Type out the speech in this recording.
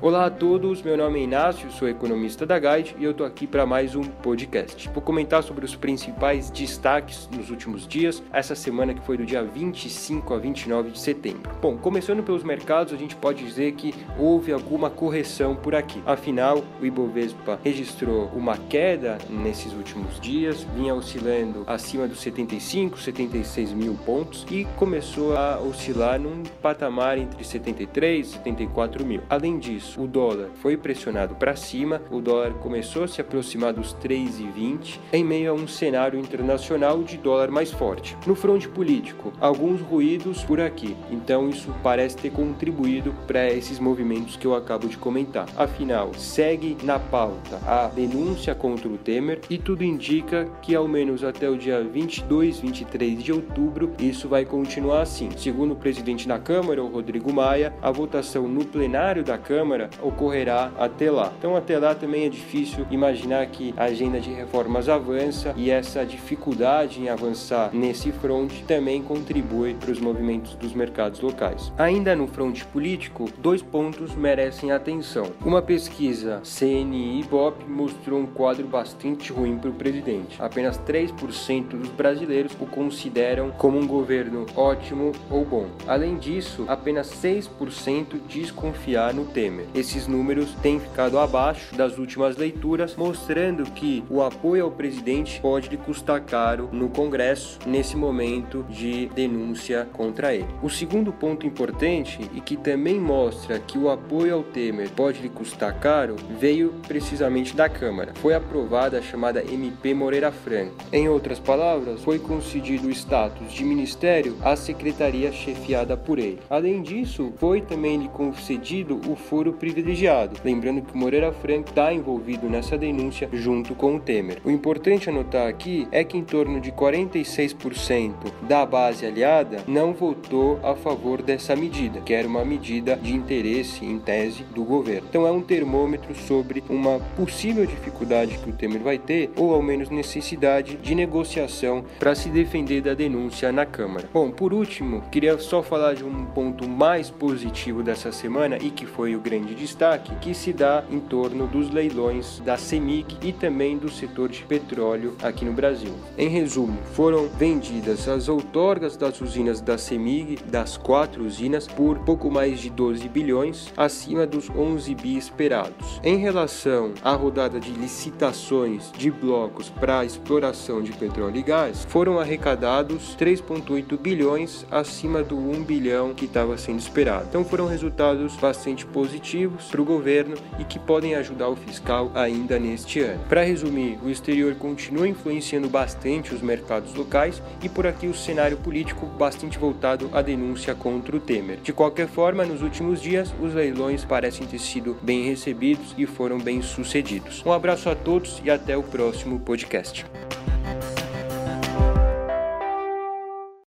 Olá a todos, meu nome é Inácio, sou economista da Guide e eu tô aqui para mais um podcast. Vou comentar sobre os principais destaques nos últimos dias, essa semana que foi do dia 25 a 29 de setembro. Bom, começando pelos mercados, a gente pode dizer que houve alguma correção por aqui. Afinal, o Ibovespa registrou uma queda nesses últimos dias, vinha oscilando acima dos 75, 76 mil pontos e começou a oscilar num patamar entre 73 e 74 mil. Além disso, o dólar foi pressionado para cima, o dólar começou a se aproximar dos 3,20 em meio a um cenário internacional de dólar mais forte. No fronte político, alguns ruídos por aqui, então isso parece ter contribuído para esses movimentos que eu acabo de comentar. Afinal, segue na pauta a denúncia contra o Temer e tudo indica que ao menos até o dia 22, 23 de outubro isso vai continuar assim. Segundo o presidente da Câmara, o Rodrigo Maia, a votação no plenário da Câmara Ocorrerá até lá. Então, até lá também é difícil imaginar que a agenda de reformas avança e essa dificuldade em avançar nesse fronte também contribui para os movimentos dos mercados locais. Ainda no fronte político, dois pontos merecem atenção. Uma pesquisa CNI Bop mostrou um quadro bastante ruim para o presidente. Apenas 3% dos brasileiros o consideram como um governo ótimo ou bom. Além disso, apenas 6% desconfiar no Temer. Esses números têm ficado abaixo das últimas leituras, mostrando que o apoio ao presidente pode lhe custar caro no Congresso nesse momento de denúncia contra ele. O segundo ponto importante e que também mostra que o apoio ao Temer pode lhe custar caro veio precisamente da Câmara. Foi aprovada a chamada MP Moreira Franco. Em outras palavras, foi concedido o status de ministério à secretaria chefiada por ele. Além disso, foi também lhe concedido o foro privilegiado, lembrando que Moreira Franco está envolvido nessa denúncia junto com o Temer. O importante anotar aqui é que em torno de 46% da base aliada não votou a favor dessa medida, que era uma medida de interesse, em tese, do governo. Então é um termômetro sobre uma possível dificuldade que o Temer vai ter, ou ao menos necessidade de negociação para se defender da denúncia na Câmara. Bom, por último, queria só falar de um ponto mais positivo dessa semana e que foi o grande grande destaque que se dá em torno dos leilões da CEMIG e também do setor de petróleo aqui no Brasil. Em resumo, foram vendidas as outorgas das usinas da CEMIG, das quatro usinas, por pouco mais de 12 bilhões, acima dos 11 bi esperados. Em relação à rodada de licitações de blocos para exploração de petróleo e gás, foram arrecadados 3,8 bilhões acima do 1 bilhão que estava sendo esperado. Então foram resultados bastante positivos positivos para o governo e que podem ajudar o fiscal ainda neste ano. Para resumir, o exterior continua influenciando bastante os mercados locais e por aqui o cenário político bastante voltado à denúncia contra o Temer. De qualquer forma, nos últimos dias, os leilões parecem ter sido bem recebidos e foram bem sucedidos. Um abraço a todos e até o próximo podcast.